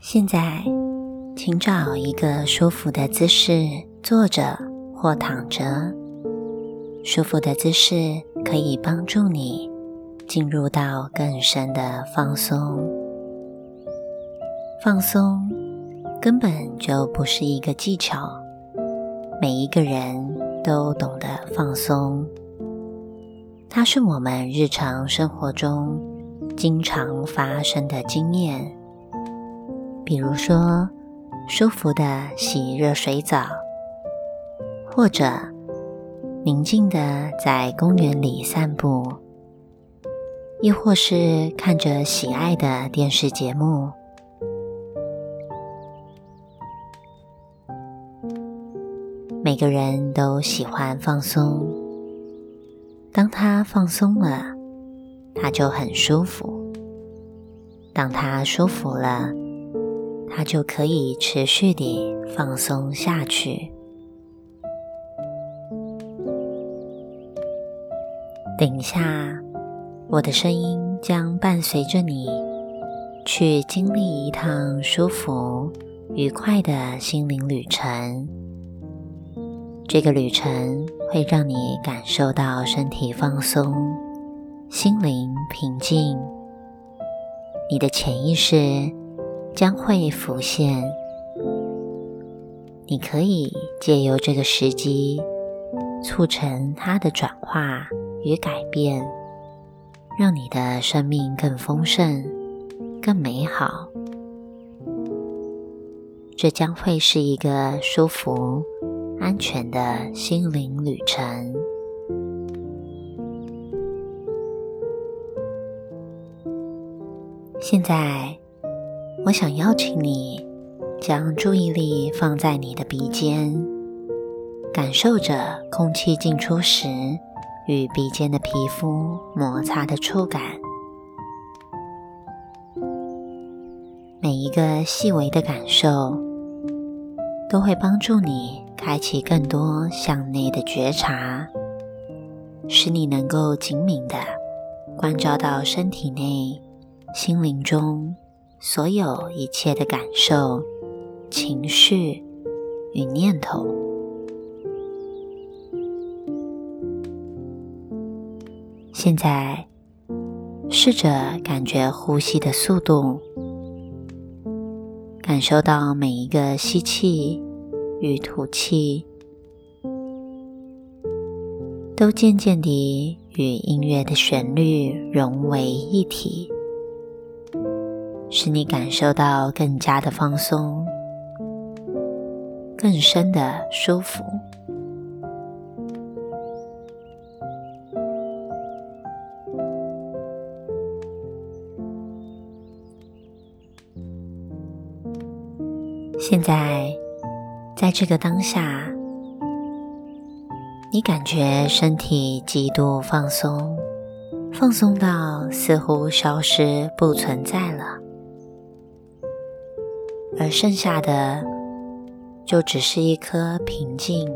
现在，请找一个舒服的姿势坐着。或躺着。舒服的姿势可以帮助你进入到更深的放松。放松根本就不是一个技巧，每一个人都懂得放松。它是我们日常生活中经常发生的经验。比如说，舒服的洗热水澡，或者宁静的在公园里散步，亦或是看着喜爱的电视节目。每个人都喜欢放松，当他放松了，他就很舒服；当他舒服了，他就可以持续地放松下去。等一下，我的声音将伴随着你去经历一趟舒服、愉快的心灵旅程。这个旅程会让你感受到身体放松、心灵平静，你的潜意识。将会浮现。你可以借由这个时机，促成它的转化与改变，让你的生命更丰盛、更美好。这将会是一个舒服、安全的心灵旅程。现在。我想邀请你将注意力放在你的鼻尖，感受着空气进出时与鼻尖的皮肤摩擦的触感。每一个细微的感受都会帮助你开启更多向内的觉察，使你能够紧敏的关照到身体内、心灵中。所有一切的感受、情绪与念头。现在，试着感觉呼吸的速度，感受到每一个吸气与吐气，都渐渐地与音乐的旋律融为一体。使你感受到更加的放松，更深的舒服。现在，在这个当下，你感觉身体极度放松，放松到似乎消失不存在了。而剩下的，就只是一颗平静、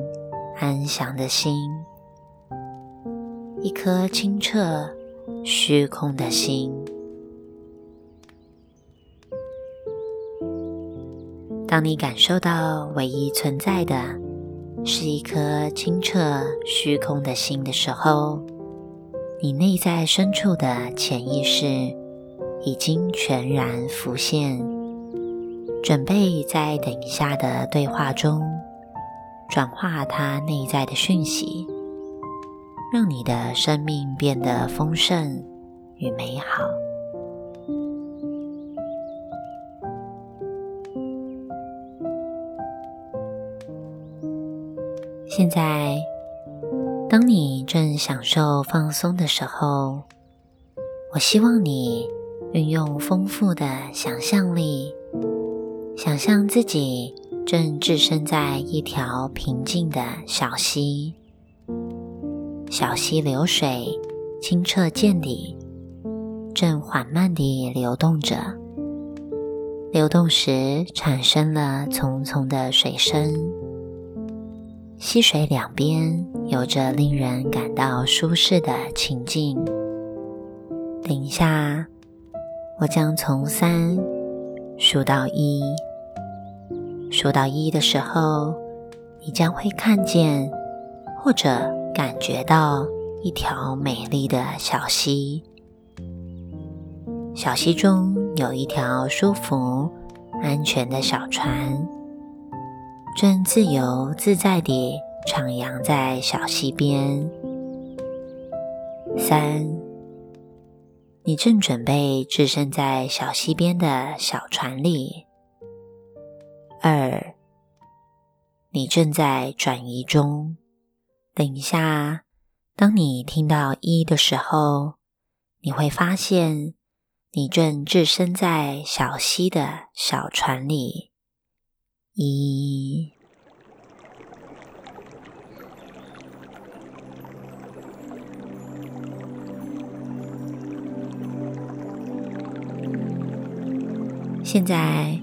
安详的心，一颗清澈、虚空的心。当你感受到唯一存在的是一颗清澈、虚空的心的时候，你内在深处的潜意识已经全然浮现。准备在等一下的对话中转化它内在的讯息，让你的生命变得丰盛与美好。现在，当你正享受放松的时候，我希望你运用丰富的想象力。想象自己正置身在一条平静的小溪小溪流水清澈见底，正缓慢地流动着。流动时产生了淙淙的水声。溪水两边有着令人感到舒适的情境。等一下，我将从三数到一。数到一的时候，你将会看见或者感觉到一条美丽的小溪。小溪中有一条舒服、安全的小船，正自由自在地徜徉在小溪边。三，你正准备置身在小溪边的小船里。二，你正在转移中。等一下，当你听到一的时候，你会发现你正置身在小溪的小船里。一，现在。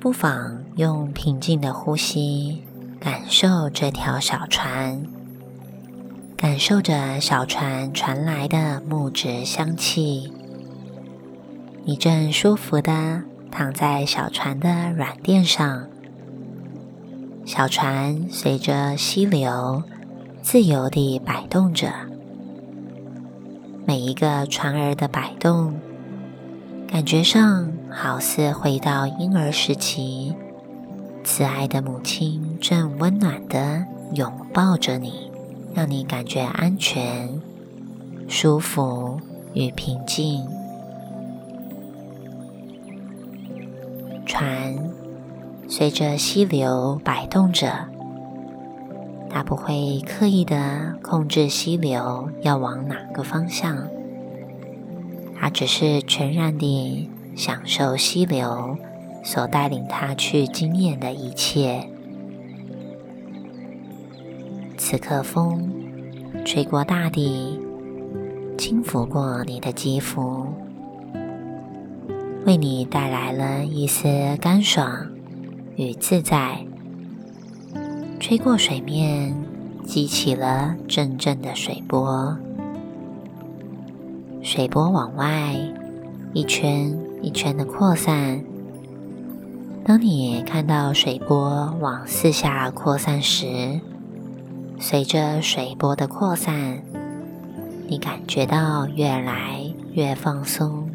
不妨用平静的呼吸，感受这条小船，感受着小船传来的木质香气。你正舒服的躺在小船的软垫上，小船随着溪流自由地摆动着，每一个船儿的摆动。感觉上好似回到婴儿时期，慈爱的母亲正温暖的拥抱着你，让你感觉安全、舒服与平静。船随着溪流摆动着，它不会刻意的控制溪流要往哪个方向。它只是全然地享受溪流所带领它去经验的一切。此刻，风吹过大地，轻拂过你的肌肤，为你带来了一丝干爽与自在。吹过水面，激起了阵阵的水波。水波往外一圈一圈的扩散。当你看到水波往四下扩散时，随着水波的扩散，你感觉到越来越放松，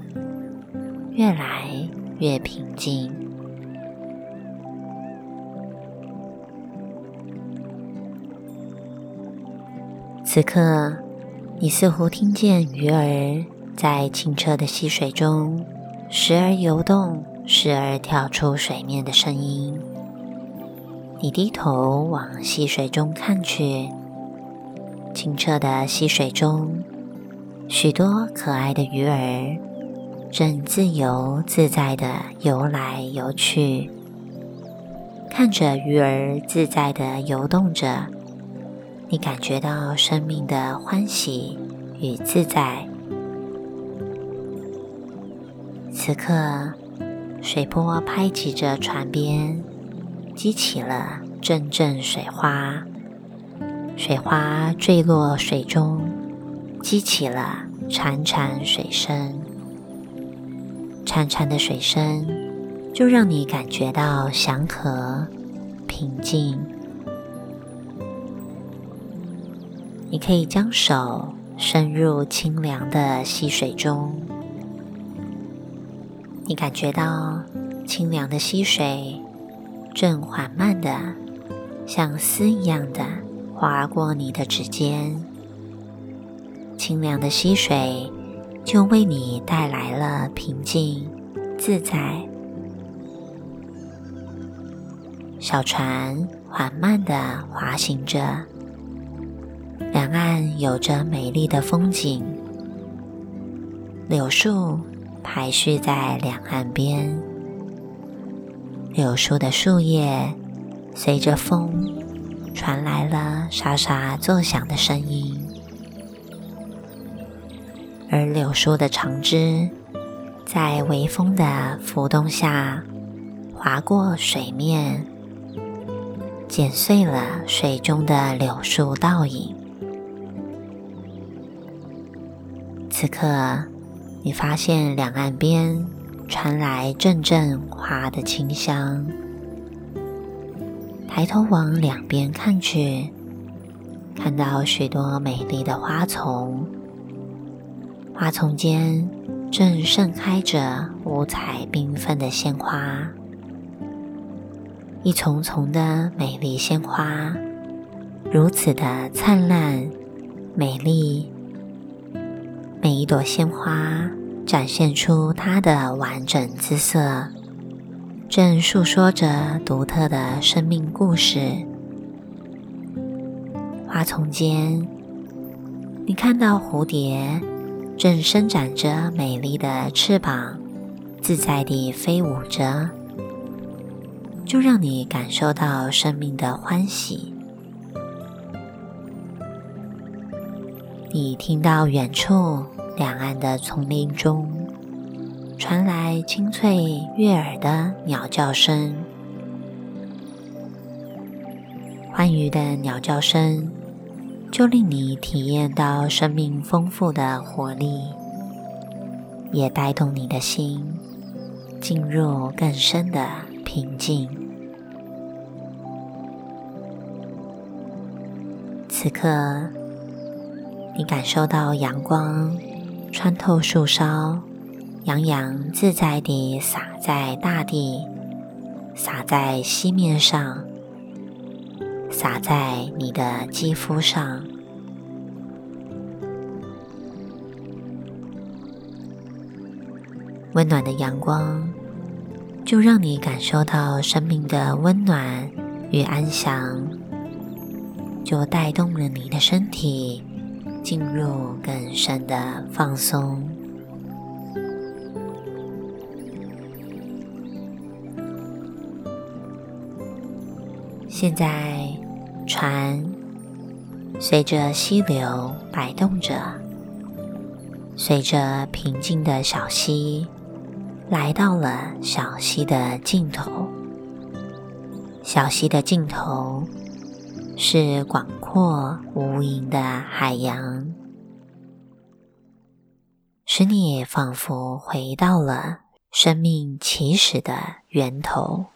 越来越平静。此刻。你似乎听见鱼儿在清澈的溪水中时而游动、时而跳出水面的声音。你低头往溪水中看去，清澈的溪水中，许多可爱的鱼儿正自由自在地游来游去。看着鱼儿自在地游动着。你感觉到生命的欢喜与自在。此刻，水波拍击着船边，激起了阵阵水花。水花坠落水中，激起了潺潺水声。潺潺的水声，就让你感觉到祥和、平静。你可以将手伸入清凉的溪水中，你感觉到清凉的溪水正缓慢的像丝一样的划过你的指尖，清凉的溪水就为你带来了平静自在。小船缓慢的滑行着。两岸有着美丽的风景，柳树排序在两岸边，柳树的树叶随着风传来了沙沙作响的声音。而柳树的长枝在微风的浮动下划过水面，剪碎了水中的柳树倒影。此刻，你发现两岸边传来阵阵花的清香。抬头往两边看去，看到许多美丽的花丛，花丛间正盛开着五彩缤纷的鲜花，一丛丛的美丽鲜花，如此的灿烂美丽。每一朵鲜花展现出它的完整姿色，正诉说着独特的生命故事。花丛间，你看到蝴蝶正伸展着美丽的翅膀，自在地飞舞着，就让你感受到生命的欢喜。你听到远处。两岸的丛林中传来清脆悦耳的鸟叫声，欢愉的鸟叫声就令你体验到生命丰富的活力，也带动你的心进入更深的平静。此刻，你感受到阳光。穿透树梢，洋洋自在地洒在大地，洒在溪面上，洒在你的肌肤上。温暖的阳光，就让你感受到生命的温暖与安详，就带动了你的身体。进入更深的放松。现在，船随着溪流摆动着，随着平静的小溪，来到了小溪的尽头。小溪的尽头。是广阔无垠的海洋，使你仿佛回到了生命起始的源头。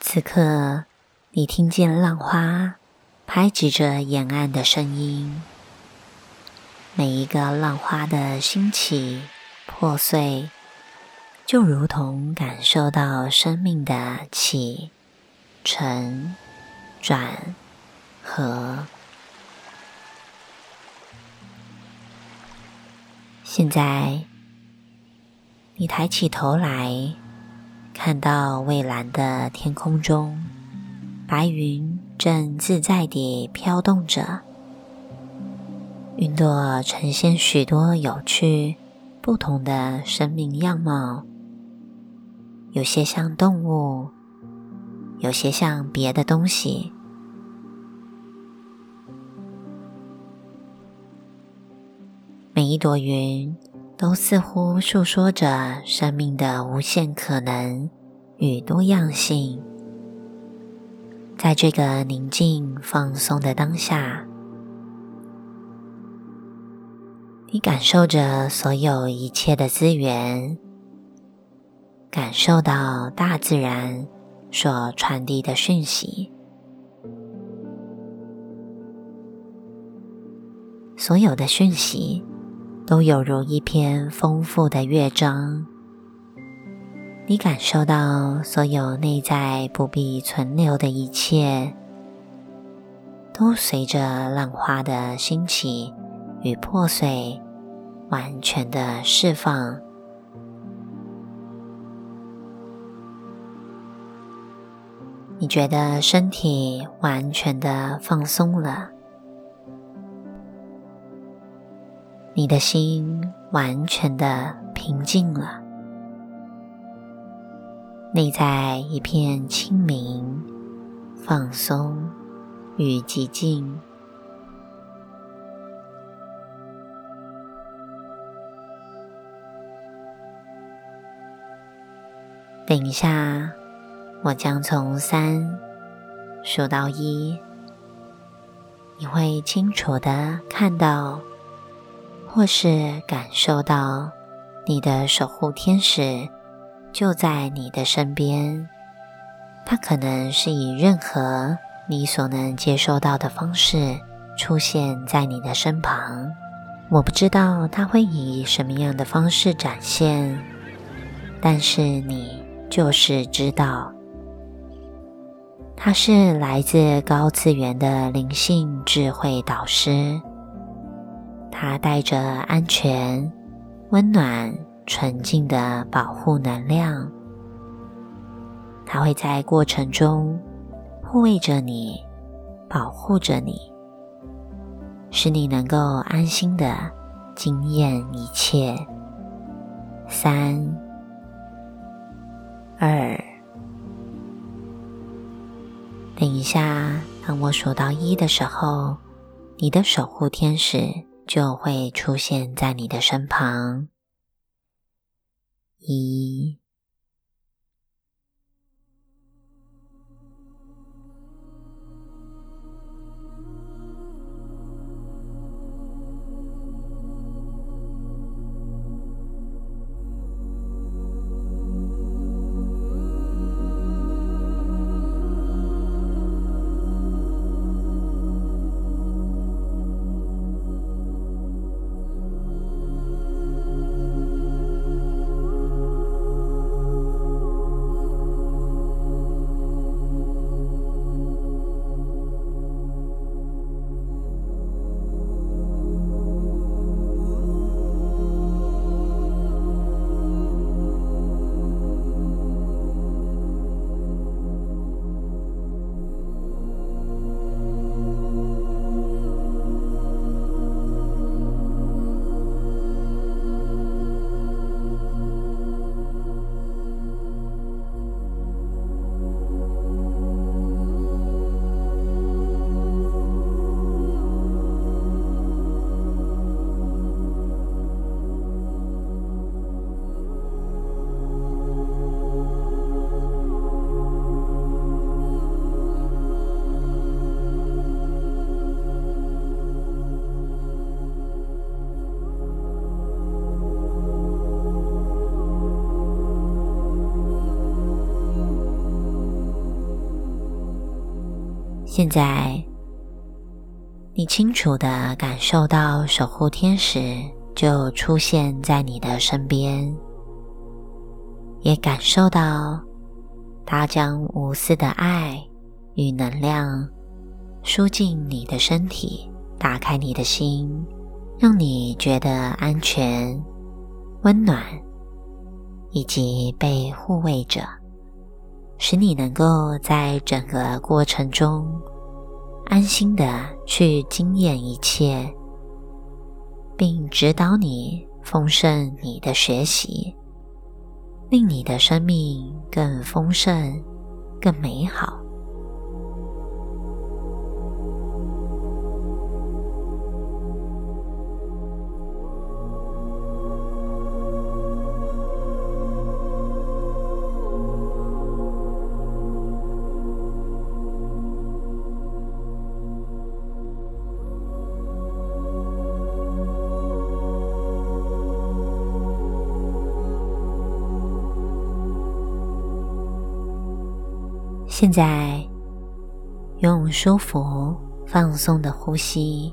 此刻，你听见浪花。拍击着沿岸的声音，每一个浪花的兴起、破碎，就如同感受到生命的起、沉、转、合。现在，你抬起头来，看到蔚蓝的天空中，白云。正自在地飘动着，云朵呈现许多有趣、不同的生命样貌，有些像动物，有些像别的东西。每一朵云都似乎诉说着生命的无限可能与多样性。在这个宁静放松的当下，你感受着所有一切的资源，感受到大自然所传递的讯息，所有的讯息都有如一篇丰富的乐章。你感受到所有内在不必存留的一切，都随着浪花的兴起与破碎，完全的释放。你觉得身体完全的放松了，你的心完全的平静了，内在一片清明、放松与寂静。等一下，我将从三数到一，你会清楚的看到，或是感受到你的守护天使就在你的身边。它可能是以任何你所能接收到的方式出现在你的身旁。我不知道它会以什么样的方式展现，但是你。就是知道，他是来自高次元的灵性智慧导师。他带着安全、温暖、纯净的保护能量，它会在过程中护卫着你，保护着你，使你能够安心的惊艳一切。三。二，等一下，当我数到一的时候，你的守护天使就会出现在你的身旁。一。现在，你清楚的感受到守护天使就出现在你的身边，也感受到他将无私的爱与能量输进你的身体，打开你的心，让你觉得安全、温暖以及被护卫着。使你能够在整个过程中安心的去经验一切，并指导你丰盛你的学习，令你的生命更丰盛、更美好。现在，用舒服、放松的呼吸，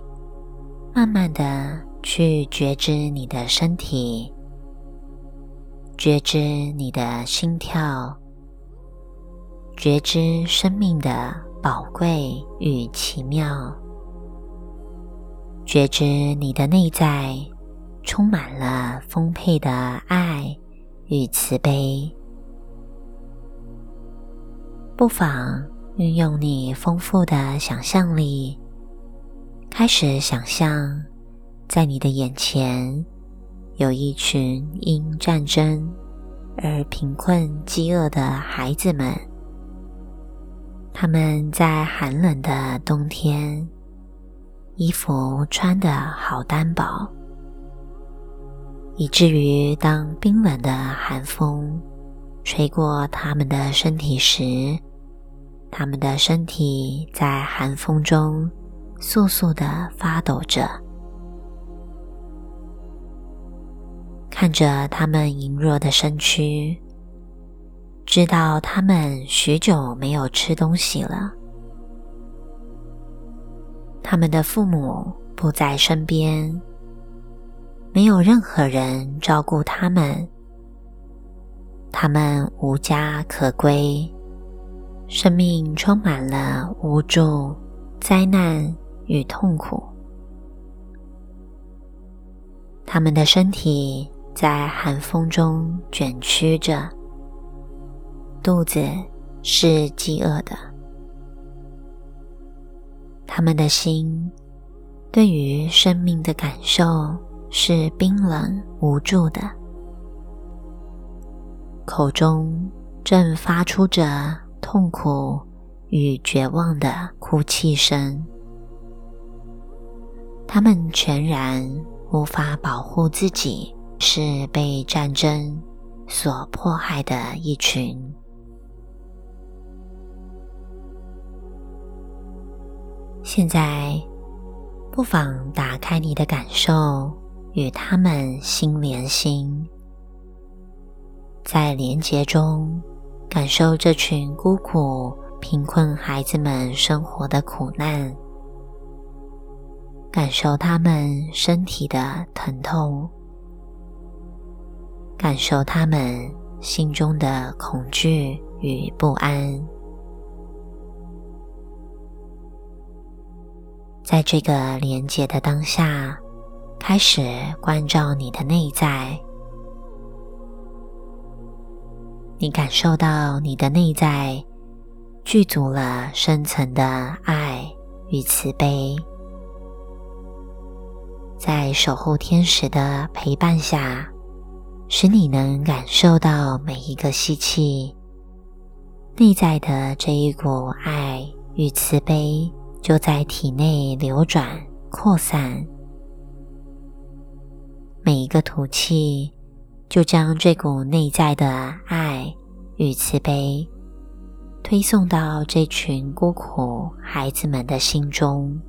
慢慢的去觉知你的身体，觉知你的心跳，觉知生命的宝贵与奇妙，觉知你的内在充满了丰沛的爱与慈悲。不妨运用你丰富的想象力，开始想象在你的眼前有一群因战争而贫困饥饿的孩子们，他们在寒冷的冬天，衣服穿得好单薄，以至于当冰冷的寒风吹过他们的身体时，他们的身体在寒风中簌簌的发抖着。看着他们羸弱的身躯，知道他们许久没有吃东西了。他们的父母不在身边，没有任何人照顾他们。他们无家可归，生命充满了无助、灾难与痛苦。他们的身体。在寒风中卷曲着，肚子是饥饿的。他们的心对于生命的感受是冰冷无助的，口中正发出着痛苦与绝望的哭泣声。他们全然无法保护自己。是被战争所迫害的一群。现在，不妨打开你的感受，与他们心连心，在连结中感受这群孤苦、贫困孩子们生活的苦难，感受他们身体的疼痛。感受他们心中的恐惧与不安，在这个连接的当下，开始关照你的内在。你感受到你的内在具足了深层的爱与慈悲，在守护天使的陪伴下。使你能感受到每一个吸气，内在的这一股爱与慈悲就在体内流转扩散；每一个吐气，就将这股内在的爱与慈悲推送到这群孤苦孩子们的心中。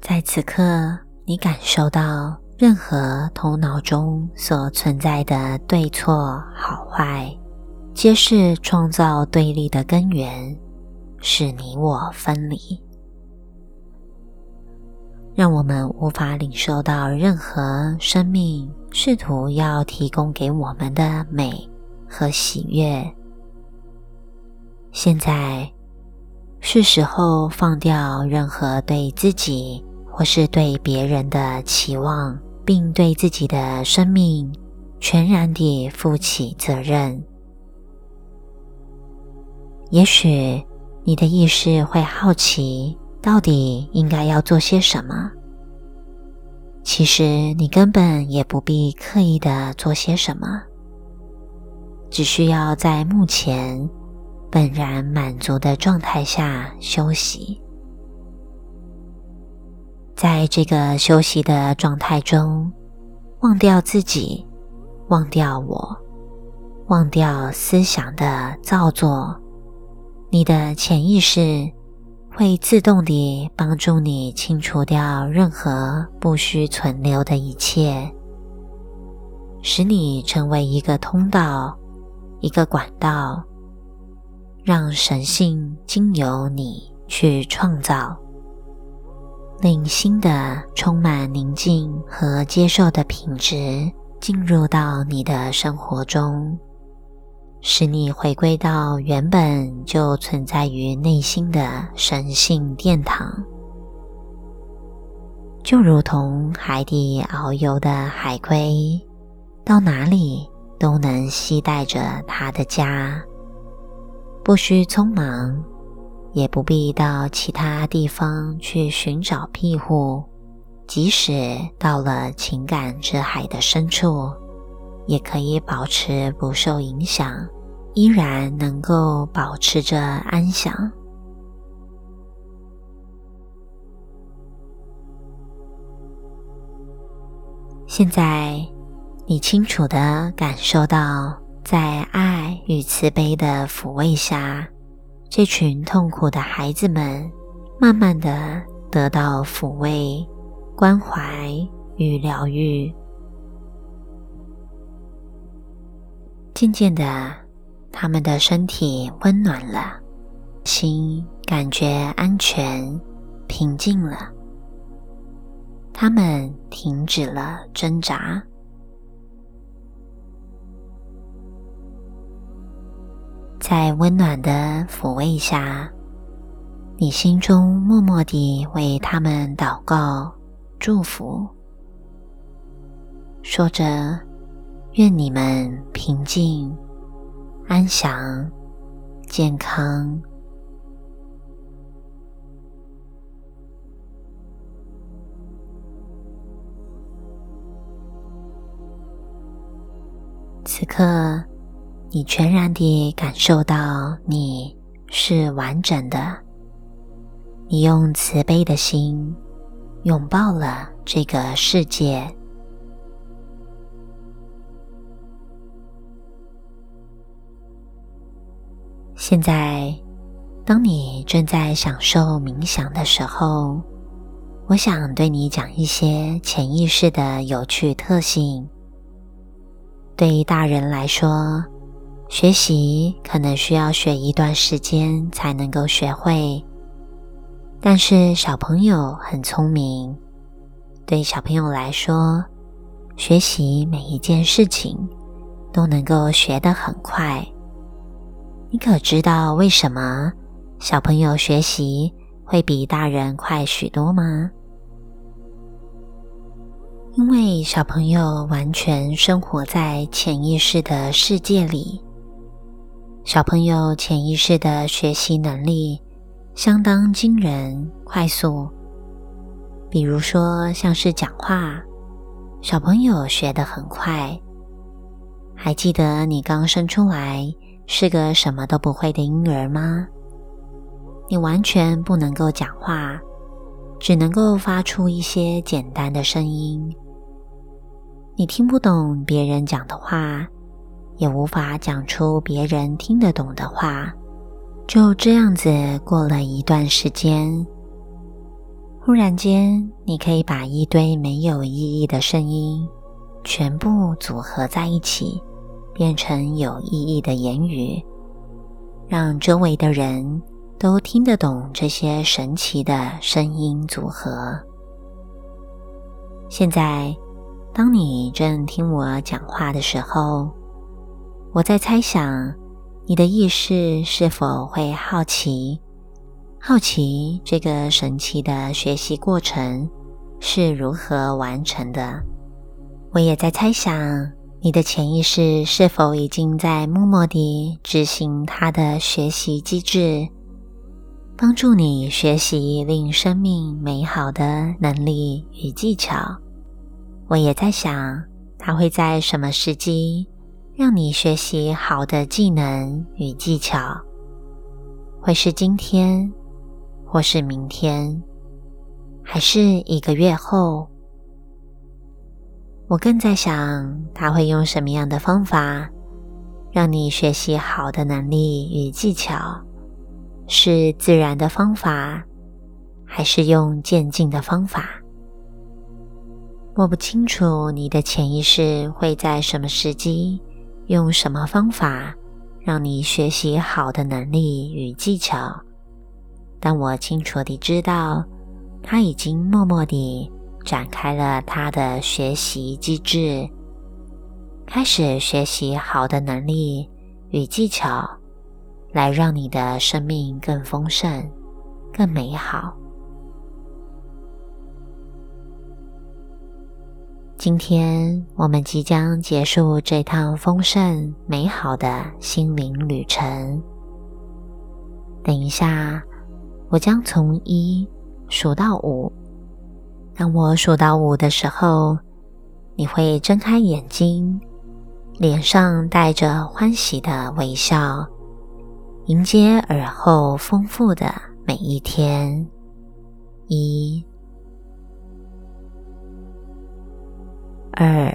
在此刻，你感受到任何头脑中所存在的对错、好坏，皆是创造对立的根源，使你我分离，让我们无法领受到任何生命试图要提供给我们的美和喜悦。现在是时候放掉任何对自己。或是对别人的期望，并对自己的生命全然地负起责任。也许你的意识会好奇，到底应该要做些什么？其实你根本也不必刻意的做些什么，只需要在目前本然满足的状态下休息。在这个休息的状态中，忘掉自己，忘掉我，忘掉思想的造作，你的潜意识会自动地帮助你清除掉任何不需存留的一切，使你成为一个通道，一个管道，让神性经由你去创造。令新的、充满宁静和接受的品质进入到你的生活中，使你回归到原本就存在于内心的神性殿堂。就如同海底遨游的海龟，到哪里都能携带着它的家，不需匆忙，也不必到其他地方去寻找庇护。即使到了情感之海的深处，也可以保持不受影响，依然能够保持着安详。现在，你清楚的感受到，在爱与慈悲的抚慰下，这群痛苦的孩子们慢慢的得到抚慰、关怀与疗愈。渐渐的，他们的身体温暖了，心感觉安全、平静了。他们停止了挣扎，在温暖的抚慰下，你心中默默地为他们祷告、祝福，说着：“愿你们平静、安详、健康。”此刻，你全然地感受到你是完整的。你用慈悲的心拥抱了这个世界。现在，当你正在享受冥想的时候，我想对你讲一些潜意识的有趣特性。对于大人来说，学习可能需要学一段时间才能够学会，但是小朋友很聪明。对小朋友来说，学习每一件事情都能够学得很快。你可知道为什么小朋友学习会比大人快许多吗？因为小朋友完全生活在潜意识的世界里，小朋友潜意识的学习能力相当惊人、快速。比如说，像是讲话，小朋友学得很快。还记得你刚生出来是个什么都不会的婴儿吗？你完全不能够讲话。只能够发出一些简单的声音，你听不懂别人讲的话，也无法讲出别人听得懂的话。就这样子过了一段时间，忽然间，你可以把一堆没有意义的声音全部组合在一起，变成有意义的言语，让周围的人。都听得懂这些神奇的声音组合。现在，当你正听我讲话的时候，我在猜想，你的意识是否会好奇，好奇这个神奇的学习过程是如何完成的？我也在猜想，你的潜意识是否已经在默默地执行它的学习机制。帮助你学习令生命美好的能力与技巧。我也在想，它会在什么时机让你学习好的技能与技巧？会是今天，或是明天，还是一个月后？我更在想，他会用什么样的方法让你学习好的能力与技巧？是自然的方法，还是用渐进的方法？我不清楚你的潜意识会在什么时机，用什么方法让你学习好的能力与技巧。但我清楚地知道，他已经默默地展开了他的学习机制，开始学习好的能力与技巧。来让你的生命更丰盛、更美好。今天我们即将结束这趟丰盛美好的心灵旅程。等一下，我将从一数到五。当我数到五的时候，你会睁开眼睛，脸上带着欢喜的微笑，迎接耳后丰富的每一天。一。二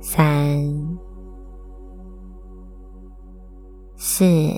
三四